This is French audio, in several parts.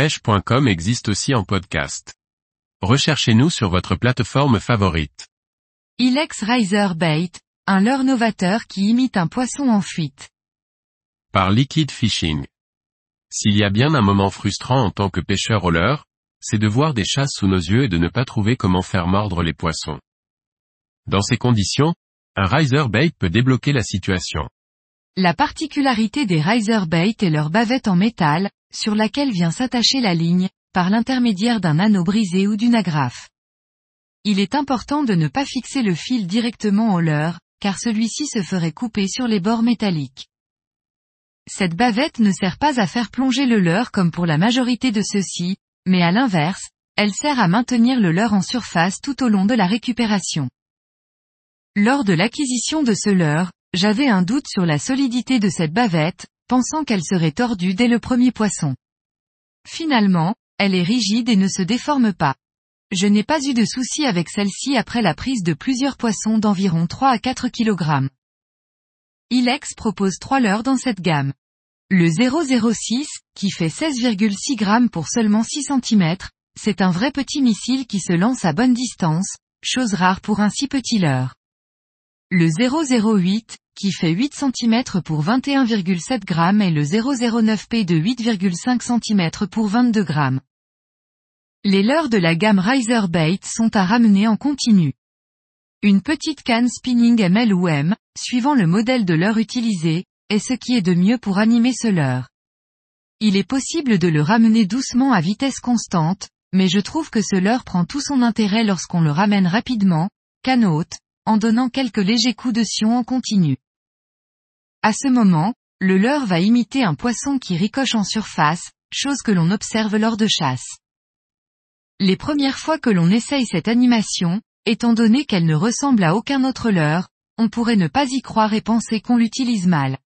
pêche.com existe aussi en podcast. Recherchez-nous sur votre plateforme favorite. Ilex Riser Bait, un leurre novateur qui imite un poisson en fuite. Par Liquid Fishing. S'il y a bien un moment frustrant en tant que pêcheur au leurre, c'est de voir des chasses sous nos yeux et de ne pas trouver comment faire mordre les poissons. Dans ces conditions, un riser bait peut débloquer la situation. La particularité des riser bait est leur bavette en métal, sur laquelle vient s'attacher la ligne, par l'intermédiaire d'un anneau brisé ou d'une agrafe. Il est important de ne pas fixer le fil directement au leurre, car celui-ci se ferait couper sur les bords métalliques. Cette bavette ne sert pas à faire plonger le leurre comme pour la majorité de ceux-ci, mais à l'inverse, elle sert à maintenir le leurre en surface tout au long de la récupération. Lors de l'acquisition de ce leurre, j'avais un doute sur la solidité de cette bavette, pensant qu'elle serait tordue dès le premier poisson. Finalement, elle est rigide et ne se déforme pas. Je n'ai pas eu de soucis avec celle-ci après la prise de plusieurs poissons d'environ 3 à 4 kg. Ilex propose trois leurres dans cette gamme. Le 006, qui fait 16,6 g pour seulement 6 cm, c'est un vrai petit missile qui se lance à bonne distance, chose rare pour un si petit leurre. Le 008, qui fait 8 cm pour 21,7 g et le 009P de 8,5 cm pour 22 g. Les leurres de la gamme Riser Bait sont à ramener en continu. Une petite canne spinning ML ou M, suivant le modèle de leurre utilisé, est ce qui est de mieux pour animer ce leurre. Il est possible de le ramener doucement à vitesse constante, mais je trouve que ce leurre prend tout son intérêt lorsqu'on le ramène rapidement, canne haute, en donnant quelques légers coups de sion en continu. À ce moment, le leurre va imiter un poisson qui ricoche en surface, chose que l'on observe lors de chasse. Les premières fois que l'on essaye cette animation, étant donné qu'elle ne ressemble à aucun autre leurre, on pourrait ne pas y croire et penser qu'on l'utilise mal.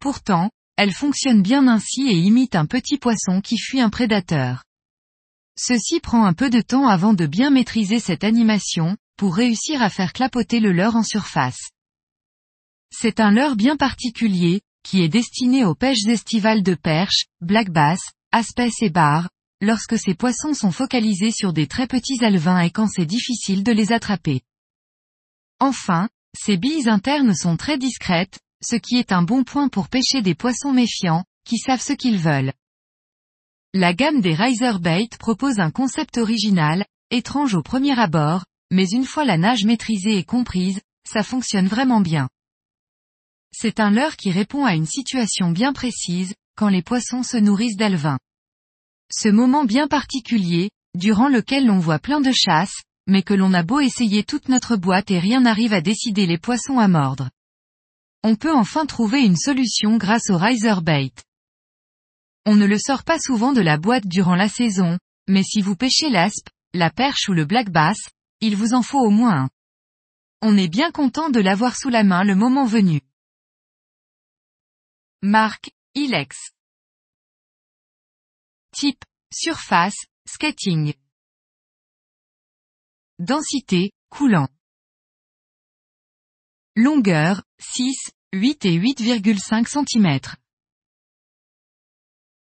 Pourtant, elle fonctionne bien ainsi et imite un petit poisson qui fuit un prédateur. Ceci prend un peu de temps avant de bien maîtriser cette animation, pour réussir à faire clapoter le leurre en surface. C'est un leurre bien particulier, qui est destiné aux pêches estivales de perche, black bass, aspès et barres, lorsque ces poissons sont focalisés sur des très petits alevins et quand c'est difficile de les attraper. Enfin, ces billes internes sont très discrètes, ce qui est un bon point pour pêcher des poissons méfiants, qui savent ce qu'ils veulent. La gamme des Riser Bait propose un concept original, étrange au premier abord, mais une fois la nage maîtrisée et comprise, ça fonctionne vraiment bien. C'est un leurre qui répond à une situation bien précise, quand les poissons se nourrissent d'alevins. Ce moment bien particulier, durant lequel l'on voit plein de chasses, mais que l'on a beau essayer toute notre boîte et rien n'arrive à décider les poissons à mordre. On peut enfin trouver une solution grâce au riser bait. On ne le sort pas souvent de la boîte durant la saison, mais si vous pêchez l'aspe, la perche ou le black bass, il vous en faut au moins un. On est bien content de l'avoir sous la main le moment venu. Marque, Ilex. Type, surface, skating. Densité, coulant. Longueur, 6, 8 et 8,5 cm.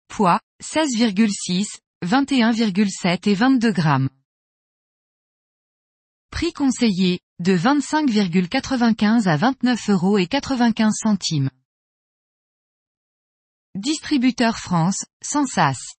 Poids, 16,6, 21,7 et 22 grammes. Prix conseillé, de 25,95 à 29 euros et 95 centimes. Distributeur France, sans sas.